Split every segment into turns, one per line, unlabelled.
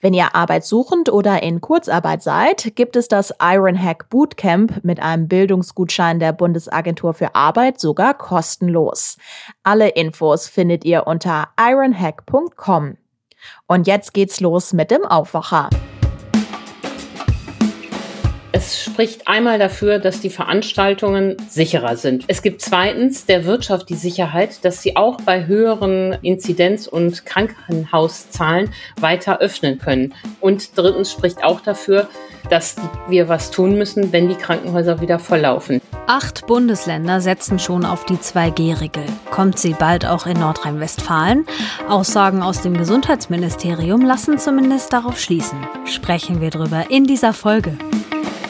Wenn ihr arbeitssuchend oder in Kurzarbeit seid, gibt es das Ironhack Bootcamp mit einem Bildungsgutschein der Bundesagentur für Arbeit sogar kostenlos. Alle Infos findet ihr unter ironhack.com. Und jetzt geht's los mit dem Aufwacher.
Es spricht einmal dafür, dass die Veranstaltungen sicherer sind. Es gibt zweitens der Wirtschaft die Sicherheit, dass sie auch bei höheren Inzidenz- und Krankenhauszahlen weiter öffnen können. Und drittens spricht auch dafür, dass wir was tun müssen, wenn die Krankenhäuser wieder volllaufen.
Acht Bundesländer setzen schon auf die 2G-Regel. Kommt sie bald auch in Nordrhein-Westfalen? Aussagen aus dem Gesundheitsministerium lassen zumindest darauf schließen. Sprechen wir drüber in dieser Folge.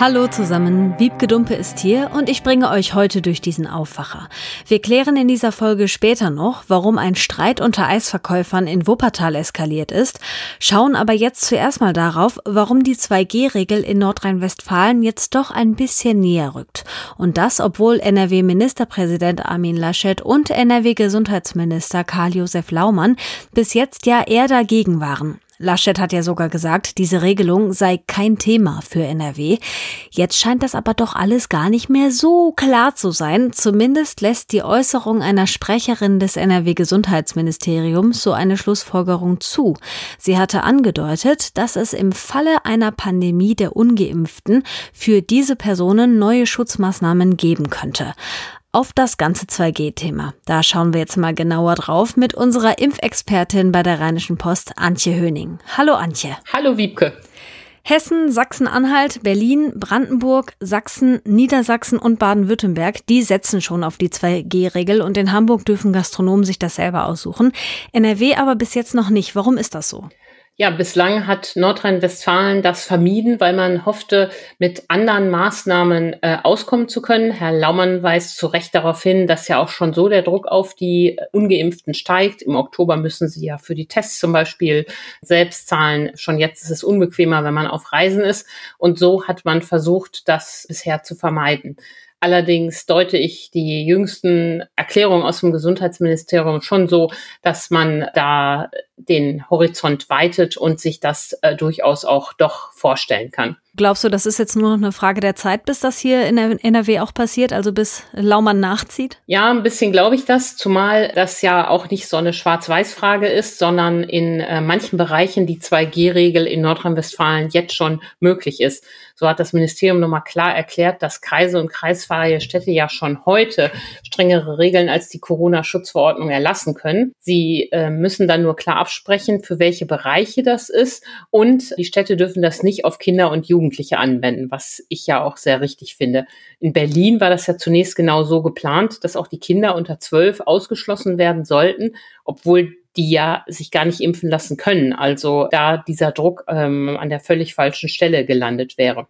Hallo zusammen, Wiebke Dumpe ist hier und ich bringe euch heute durch diesen Aufwacher. Wir klären in dieser Folge später noch, warum ein Streit unter Eisverkäufern in Wuppertal eskaliert ist, schauen aber jetzt zuerst mal darauf, warum die 2G-Regel in Nordrhein-Westfalen jetzt doch ein bisschen näher rückt. Und das, obwohl NRW-Ministerpräsident Armin Laschet und NRW-Gesundheitsminister Karl-Josef Laumann bis jetzt ja eher dagegen waren. Laschet hat ja sogar gesagt, diese Regelung sei kein Thema für NRW. Jetzt scheint das aber doch alles gar nicht mehr so klar zu sein. Zumindest lässt die Äußerung einer Sprecherin des NRW Gesundheitsministeriums so eine Schlussfolgerung zu. Sie hatte angedeutet, dass es im Falle einer Pandemie der Ungeimpften für diese Personen neue Schutzmaßnahmen geben könnte auf das ganze 2G-Thema. Da schauen wir jetzt mal genauer drauf mit unserer Impfexpertin bei der Rheinischen Post, Antje Höning. Hallo Antje.
Hallo Wiebke.
Hessen, Sachsen-Anhalt, Berlin, Brandenburg, Sachsen, Niedersachsen und Baden-Württemberg, die setzen schon auf die 2G-Regel und in Hamburg dürfen Gastronomen sich das selber aussuchen. NRW aber bis jetzt noch nicht. Warum ist das so?
Ja, bislang hat Nordrhein-Westfalen das vermieden, weil man hoffte, mit anderen Maßnahmen äh, auskommen zu können. Herr Laumann weist zu Recht darauf hin, dass ja auch schon so der Druck auf die Ungeimpften steigt. Im Oktober müssen sie ja für die Tests zum Beispiel selbst zahlen. Schon jetzt ist es unbequemer, wenn man auf Reisen ist. Und so hat man versucht, das bisher zu vermeiden. Allerdings deute ich die jüngsten Erklärungen aus dem Gesundheitsministerium schon so, dass man da den Horizont weitet und sich das äh, durchaus auch doch vorstellen kann.
Glaubst du, das ist jetzt nur noch eine Frage der Zeit, bis das hier in der NRW auch passiert, also bis Laumann nachzieht?
Ja, ein bisschen glaube ich das, zumal das ja auch nicht so eine Schwarz-Weiß-Frage ist, sondern in äh, manchen Bereichen die 2G-Regel in Nordrhein-Westfalen jetzt schon möglich ist. So hat das Ministerium nochmal klar erklärt, dass Kreise und kreisfreie Städte ja schon heute strengere Regeln als die Corona-Schutzverordnung erlassen können. Sie äh, müssen dann nur klar absprechen, für welche Bereiche das ist und die Städte dürfen das nicht auf Kinder und Jugendliche anwenden, was ich ja auch sehr richtig finde. In Berlin war das ja zunächst genau so geplant, dass auch die Kinder unter zwölf ausgeschlossen werden sollten, obwohl die ja sich gar nicht impfen lassen können. Also da dieser Druck ähm, an der völlig falschen Stelle gelandet wäre.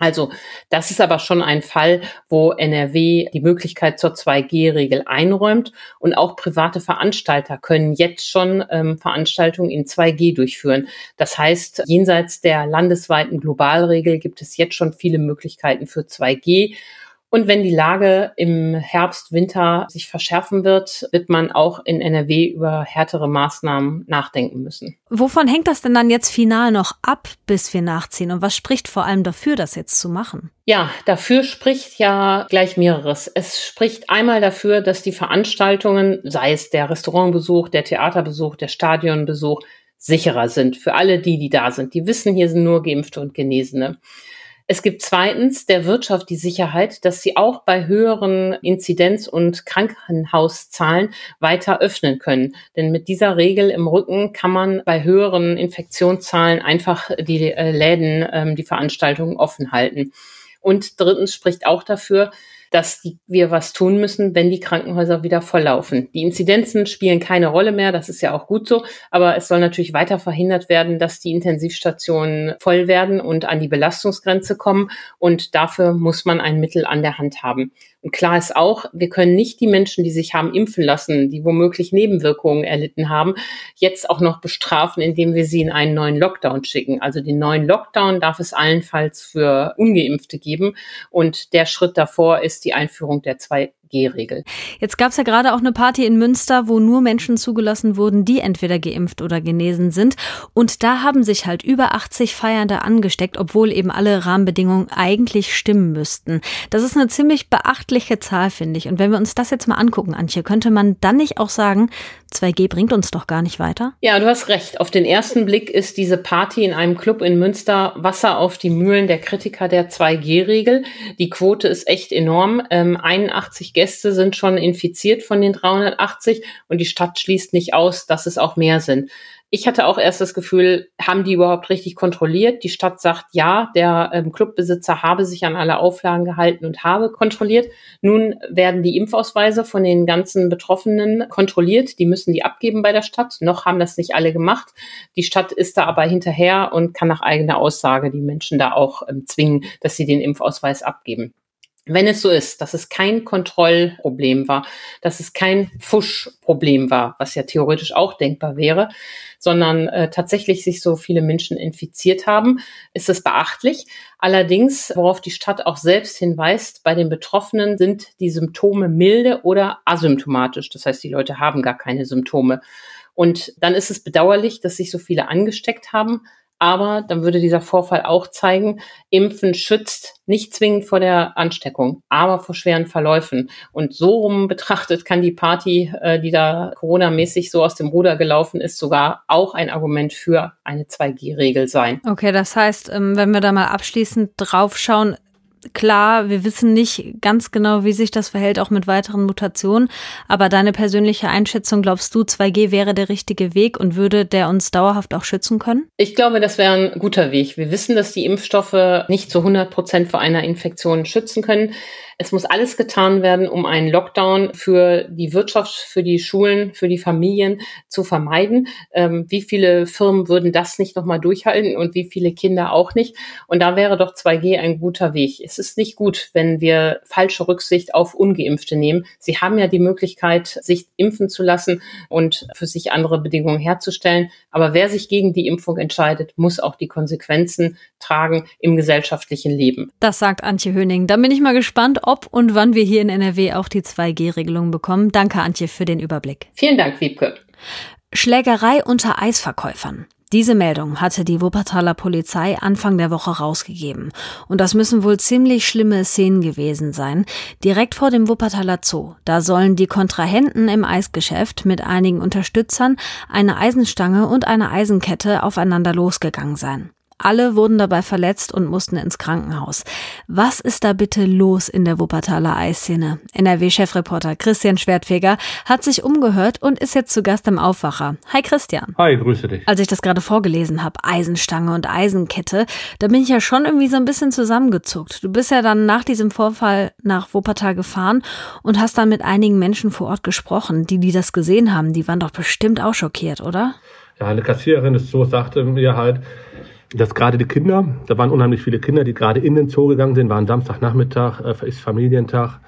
Also das ist aber schon ein Fall, wo NRW die Möglichkeit zur 2G-Regel einräumt und auch private Veranstalter können jetzt schon ähm, Veranstaltungen in 2G durchführen. Das heißt, jenseits der landesweiten Globalregel gibt es jetzt schon viele Möglichkeiten für 2G und wenn die Lage im Herbst, Winter sich verschärfen wird, wird man auch in NRW über härtere Maßnahmen nachdenken müssen.
Wovon hängt das denn dann jetzt final noch ab, bis wir nachziehen? Und was spricht vor allem dafür, das jetzt zu machen?
Ja, dafür spricht ja gleich mehreres. Es spricht einmal dafür, dass die Veranstaltungen, sei es der Restaurantbesuch, der Theaterbesuch, der Stadionbesuch, sicherer sind für alle die, die da sind. Die wissen, hier sind nur Geimpfte und Genesene. Es gibt zweitens der Wirtschaft die Sicherheit, dass sie auch bei höheren Inzidenz- und Krankenhauszahlen weiter öffnen können. Denn mit dieser Regel im Rücken kann man bei höheren Infektionszahlen einfach die äh, Läden, ähm, die Veranstaltungen offen halten. Und drittens spricht auch dafür, dass die, wir was tun müssen, wenn die Krankenhäuser wieder volllaufen. Die Inzidenzen spielen keine Rolle mehr, das ist ja auch gut so, aber es soll natürlich weiter verhindert werden, dass die Intensivstationen voll werden und an die Belastungsgrenze kommen. Und dafür muss man ein Mittel an der Hand haben. Und klar ist auch, wir können nicht die Menschen, die sich haben impfen lassen, die womöglich Nebenwirkungen erlitten haben, jetzt auch noch bestrafen, indem wir sie in einen neuen Lockdown schicken. Also den neuen Lockdown darf es allenfalls für ungeimpfte geben. Und der Schritt davor ist die Einführung der zwei G-Regel.
Jetzt gab es ja gerade auch eine Party in Münster, wo nur Menschen zugelassen wurden, die entweder geimpft oder genesen sind. Und da haben sich halt über 80 Feiernde angesteckt, obwohl eben alle Rahmenbedingungen eigentlich stimmen müssten. Das ist eine ziemlich beachtliche Zahl, finde ich. Und wenn wir uns das jetzt mal angucken, Antje, könnte man dann nicht auch sagen, 2G bringt uns doch gar nicht weiter?
Ja, du hast recht. Auf den ersten Blick ist diese Party in einem Club in Münster Wasser auf die Mühlen der Kritiker der 2G-Regel. Die Quote ist echt enorm. Ähm, 81 Gäste sind schon infiziert von den 380 und die Stadt schließt nicht aus, dass es auch mehr sind. Ich hatte auch erst das Gefühl, haben die überhaupt richtig kontrolliert? Die Stadt sagt ja, der ähm, Clubbesitzer habe sich an alle Auflagen gehalten und habe kontrolliert. Nun werden die Impfausweise von den ganzen Betroffenen kontrolliert. Die müssen die abgeben bei der Stadt. Noch haben das nicht alle gemacht. Die Stadt ist da aber hinterher und kann nach eigener Aussage die Menschen da auch ähm, zwingen, dass sie den Impfausweis abgeben. Wenn es so ist, dass es kein Kontrollproblem war, dass es kein Fuschproblem war, was ja theoretisch auch denkbar wäre, sondern äh, tatsächlich sich so viele Menschen infiziert haben, ist es beachtlich. Allerdings, worauf die Stadt auch selbst hinweist, bei den Betroffenen sind die Symptome milde oder asymptomatisch. Das heißt, die Leute haben gar keine Symptome. Und dann ist es bedauerlich, dass sich so viele angesteckt haben. Aber dann würde dieser Vorfall auch zeigen, Impfen schützt nicht zwingend vor der Ansteckung, aber vor schweren Verläufen. Und so rum betrachtet kann die Party, äh, die da Corona-mäßig so aus dem Ruder gelaufen ist, sogar auch ein Argument für eine 2G-Regel sein.
Okay, das heißt, ähm, wenn wir da mal abschließend draufschauen, klar, wir wissen nicht ganz genau, wie sich das verhält, auch mit weiteren Mutationen. Aber deine persönliche Einschätzung, glaubst du, 2G wäre der richtige Weg und würde der uns dauerhaft auch schützen können?
Ich glaube, das wäre ein guter Weg. Wir wissen, dass die Impfstoffe nicht zu 100 Prozent vor einer Infektion schützen können. Es muss alles getan werden, um einen Lockdown für die Wirtschaft, für die Schulen, für die Familien zu vermeiden. Ähm, wie viele Firmen würden das nicht nochmal durchhalten und wie viele Kinder auch nicht? Und da wäre doch 2G ein guter Weg. Es ist nicht gut, wenn wir falsche Rücksicht auf Ungeimpfte nehmen. Sie haben ja die Möglichkeit, sich impfen zu lassen und für sich andere Bedingungen herzustellen. Aber wer sich gegen die Impfung entscheidet, muss auch die Konsequenzen tragen im gesellschaftlichen Leben.
Das sagt Antje Höning. Da bin ich mal gespannt, ob und wann wir hier in NRW auch die 2G-Regelung bekommen. Danke, Antje, für den Überblick.
Vielen Dank, Wiebke.
Schlägerei unter Eisverkäufern. Diese Meldung hatte die Wuppertaler Polizei Anfang der Woche rausgegeben. Und das müssen wohl ziemlich schlimme Szenen gewesen sein. Direkt vor dem Wuppertaler Zoo. Da sollen die Kontrahenten im Eisgeschäft mit einigen Unterstützern eine Eisenstange und eine Eisenkette aufeinander losgegangen sein. Alle wurden dabei verletzt und mussten ins Krankenhaus. Was ist da bitte los in der Wuppertaler Eisszene? NRW-Chefreporter Christian Schwertfeger hat sich umgehört und ist jetzt zu Gast im Aufwacher. Hi Christian.
Hi, grüße dich.
Als ich das gerade vorgelesen habe, Eisenstange und Eisenkette, da bin ich ja schon irgendwie so ein bisschen zusammengezuckt. Du bist ja dann nach diesem Vorfall nach Wuppertal gefahren und hast dann mit einigen Menschen vor Ort gesprochen, die, die das gesehen haben. Die waren doch bestimmt auch schockiert, oder?
Ja, eine Kassiererin des Zoos sagte mir halt, dass gerade die Kinder, da waren unheimlich viele Kinder, die gerade in den Zoo gegangen sind, waren Samstagnachmittag, äh, ist Familientag.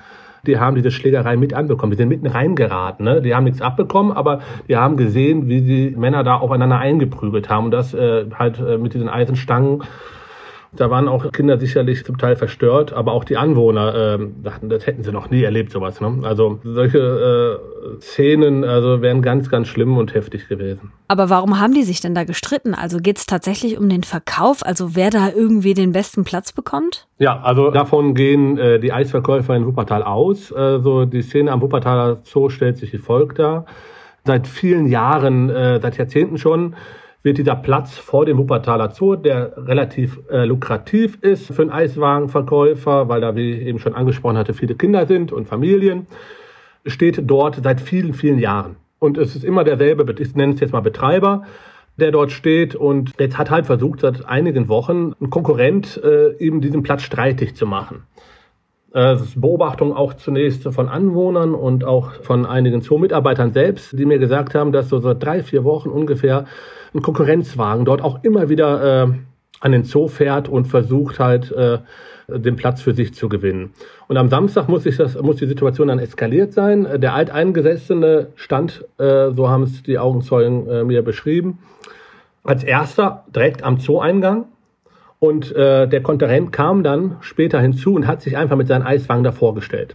Die haben diese Schlägerei mit anbekommen. Die sind mitten reingeraten. Ne? Die haben nichts abbekommen, aber die haben gesehen, wie die Männer da aufeinander eingeprügelt haben. Und das äh, halt äh, mit diesen Eisenstangen da waren auch Kinder sicherlich zum Teil verstört, aber auch die Anwohner äh, dachten, das hätten sie noch nie erlebt, sowas. Ne? Also solche äh, Szenen also wären ganz, ganz schlimm und heftig gewesen.
Aber warum haben die sich denn da gestritten? Also geht es tatsächlich um den Verkauf, also wer da irgendwie den besten Platz bekommt?
Ja, also davon gehen äh, die Eisverkäufer in Wuppertal aus. Also die Szene am Wuppertaler Zoo stellt sich wie folgt dar. Seit vielen Jahren, äh, seit Jahrzehnten schon, wird dieser Platz vor dem Wuppertaler Zoo, der relativ äh, lukrativ ist für einen Eiswagenverkäufer, weil da, wie ich eben schon angesprochen hatte, viele Kinder sind und Familien, steht dort seit vielen, vielen Jahren. Und es ist immer derselbe, ich nenne es jetzt mal Betreiber, der dort steht und jetzt hat halt versucht, seit einigen Wochen ein Konkurrent äh, eben diesen Platz streitig zu machen. Äh, Beobachtungen auch zunächst von Anwohnern und auch von einigen Zoo-Mitarbeitern selbst, die mir gesagt haben, dass so seit drei, vier Wochen ungefähr ein Konkurrenzwagen dort auch immer wieder äh, an den Zoo fährt und versucht halt äh, den Platz für sich zu gewinnen. Und am Samstag muss, ich das, muss die Situation dann eskaliert sein. Der Alteingesessene stand, äh, so haben es die Augenzeugen äh, mir beschrieben, als erster direkt am Zoo-Eingang und äh, der Konterent kam dann später hinzu und hat sich einfach mit seinen Eiswagen davor gestellt.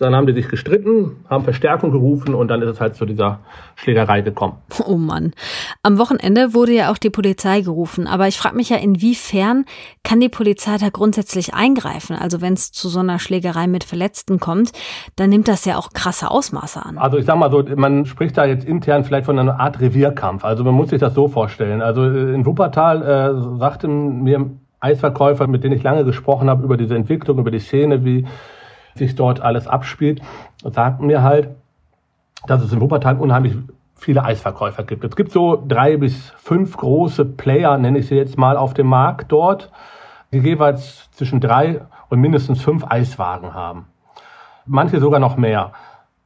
Dann haben die sich gestritten, haben Verstärkung gerufen und dann ist es halt zu dieser Schlägerei gekommen.
Oh Mann. Am Wochenende wurde ja auch die Polizei gerufen. Aber ich frage mich ja, inwiefern kann die Polizei da grundsätzlich eingreifen? Also wenn es zu so einer Schlägerei mit Verletzten kommt, dann nimmt das ja auch krasse Ausmaße an.
Also ich sag mal so, man spricht da jetzt intern vielleicht von einer Art Revierkampf. Also man muss sich das so vorstellen. Also in Wuppertal äh, sagten mir Eisverkäufer, mit denen ich lange gesprochen habe über diese Entwicklung, über die Szene, wie sich dort alles abspielt, sagten mir halt, dass es in Wuppertal unheimlich viele Eisverkäufer gibt. Es gibt so drei bis fünf große Player, nenne ich sie jetzt mal, auf dem Markt dort, die jeweils zwischen drei und mindestens fünf Eiswagen haben. Manche sogar noch mehr.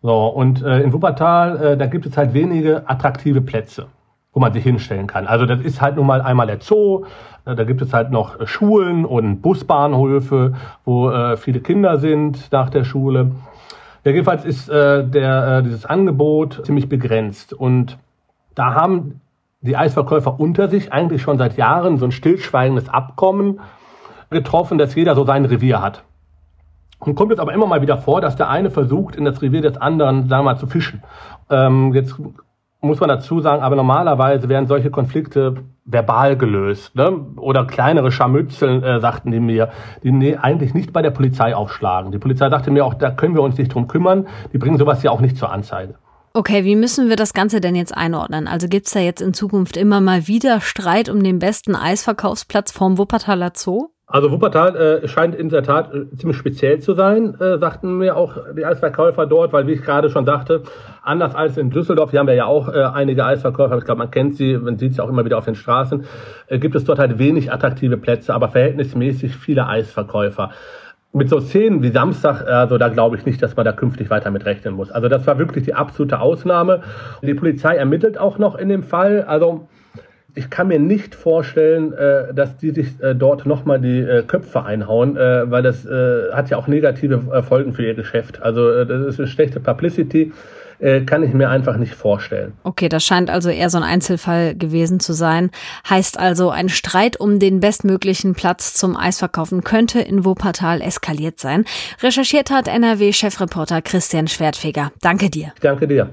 So, und äh, in Wuppertal, äh, da gibt es halt wenige attraktive Plätze wo man sich hinstellen kann. Also das ist halt nun mal einmal der Zoo, da gibt es halt noch Schulen und Busbahnhöfe, wo äh, viele Kinder sind nach der Schule. Ja, jedenfalls ist äh, der, äh, dieses Angebot ziemlich begrenzt und da haben die Eisverkäufer unter sich eigentlich schon seit Jahren so ein stillschweigendes Abkommen getroffen, dass jeder so sein Revier hat. Und kommt jetzt aber immer mal wieder vor, dass der eine versucht, in das Revier des anderen, sagen wir mal, zu fischen. Ähm, jetzt muss man dazu sagen, aber normalerweise werden solche Konflikte verbal gelöst. Ne? Oder kleinere Scharmützeln, äh, sagten die mir, die eigentlich nicht bei der Polizei aufschlagen. Die Polizei sagte mir auch, da können wir uns nicht drum kümmern. Die bringen sowas ja auch nicht zur Anzeige.
Okay, wie müssen wir das Ganze denn jetzt einordnen? Also gibt es da jetzt in Zukunft immer mal wieder Streit um den besten Eisverkaufsplatz vorm Wuppertaler Zoo?
Also Wuppertal äh, scheint in der Tat äh, ziemlich speziell zu sein, äh, sagten mir auch die Eisverkäufer dort, weil wie ich gerade schon sagte, anders als in Düsseldorf, hier haben wir ja auch äh, einige Eisverkäufer, ich glaube, man kennt sie, man sieht sie auch immer wieder auf den Straßen, äh, gibt es dort halt wenig attraktive Plätze, aber verhältnismäßig viele Eisverkäufer. Mit so Szenen wie Samstag, also da glaube ich nicht, dass man da künftig weiter mit rechnen muss. Also das war wirklich die absolute Ausnahme. Die Polizei ermittelt auch noch in dem Fall, also ich kann mir nicht vorstellen, äh, dass die sich äh, dort nochmal die äh, Köpfe einhauen, äh, weil das äh, hat ja auch negative äh, Folgen für ihr Geschäft. Also äh, das ist eine schlechte Publicity, äh, kann ich mir einfach nicht vorstellen.
Okay, das scheint also eher so ein Einzelfall gewesen zu sein. Heißt also, ein Streit um den bestmöglichen Platz zum Eisverkaufen könnte in Wuppertal eskaliert sein. Recherchiert hat NRW-Chefreporter Christian Schwertfeger. Danke dir.
Ich danke dir.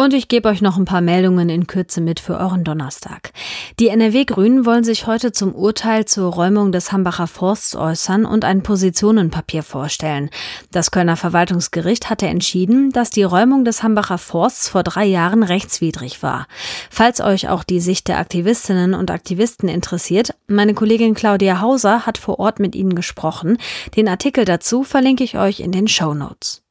Und ich gebe euch noch ein paar Meldungen in Kürze mit für euren Donnerstag. Die NRW-Grünen wollen sich heute zum Urteil zur Räumung des Hambacher Forsts äußern und ein Positionenpapier vorstellen. Das Kölner Verwaltungsgericht hatte entschieden, dass die Räumung des Hambacher Forsts vor drei Jahren rechtswidrig war. Falls euch auch die Sicht der Aktivistinnen und Aktivisten interessiert, meine Kollegin Claudia Hauser hat vor Ort mit ihnen gesprochen. Den Artikel dazu verlinke ich euch in den Show Notes.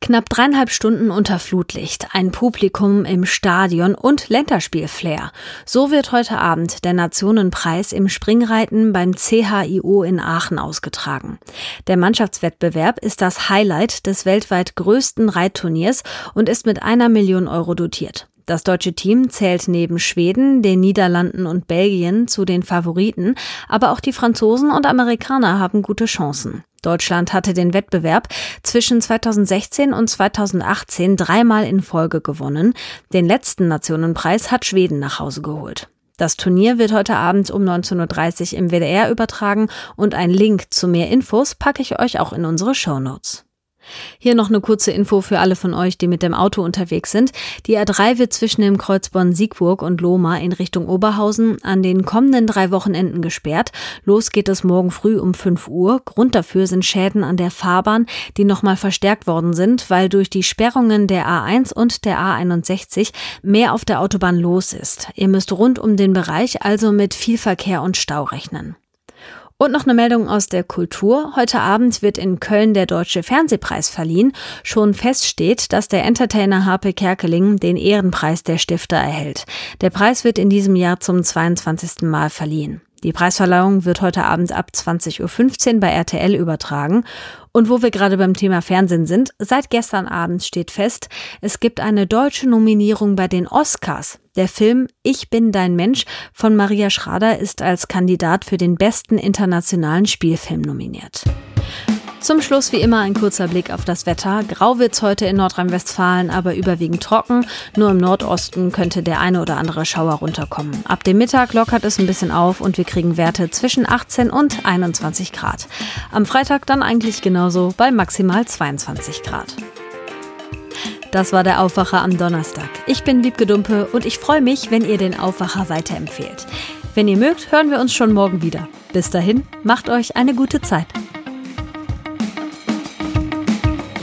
Knapp dreieinhalb Stunden unter Flutlicht, ein Publikum im Stadion und Länderspielflair. So wird heute Abend der Nationenpreis im Springreiten beim CHIO in Aachen ausgetragen. Der Mannschaftswettbewerb ist das Highlight des weltweit größten Reitturniers und ist mit einer Million Euro dotiert. Das deutsche Team zählt neben Schweden, den Niederlanden und Belgien zu den Favoriten, aber auch die Franzosen und Amerikaner haben gute Chancen. Deutschland hatte den Wettbewerb zwischen 2016 und 2018 dreimal in Folge gewonnen. Den letzten Nationenpreis hat Schweden nach Hause geholt. Das Turnier wird heute Abend um 19.30 Uhr im WDR übertragen und ein Link zu mehr Infos packe ich euch auch in unsere Show Notes. Hier noch eine kurze Info für alle von euch, die mit dem Auto unterwegs sind. Die A3 wird zwischen dem Kreuz Bonn-Siegburg und Lohmar in Richtung Oberhausen an den kommenden drei Wochenenden gesperrt. Los geht es morgen früh um 5 Uhr. Grund dafür sind Schäden an der Fahrbahn, die nochmal verstärkt worden sind, weil durch die Sperrungen der A1 und der A61 mehr auf der Autobahn los ist. Ihr müsst rund um den Bereich also mit viel Verkehr und Stau rechnen. Und noch eine Meldung aus der Kultur. Heute Abend wird in Köln der Deutsche Fernsehpreis verliehen. Schon feststeht, dass der Entertainer Harpe Kerkeling den Ehrenpreis der Stifter erhält. Der Preis wird in diesem Jahr zum 22. Mal verliehen. Die Preisverleihung wird heute Abend ab 20.15 Uhr bei RTL übertragen. Und wo wir gerade beim Thema Fernsehen sind, seit gestern Abend steht fest, es gibt eine deutsche Nominierung bei den Oscars. Der Film Ich bin dein Mensch von Maria Schrader ist als Kandidat für den besten internationalen Spielfilm nominiert. Zum Schluss wie immer ein kurzer Blick auf das Wetter. Grau wird's heute in Nordrhein-Westfalen, aber überwiegend trocken. Nur im Nordosten könnte der eine oder andere Schauer runterkommen. Ab dem Mittag lockert es ein bisschen auf und wir kriegen Werte zwischen 18 und 21 Grad. Am Freitag dann eigentlich genauso bei maximal 22 Grad. Das war der Aufwacher am Donnerstag. Ich bin Wiebke Dumpe und ich freue mich, wenn ihr den Aufwacher weiterempfehlt. Wenn ihr mögt, hören wir uns schon morgen wieder. Bis dahin, macht euch eine gute Zeit.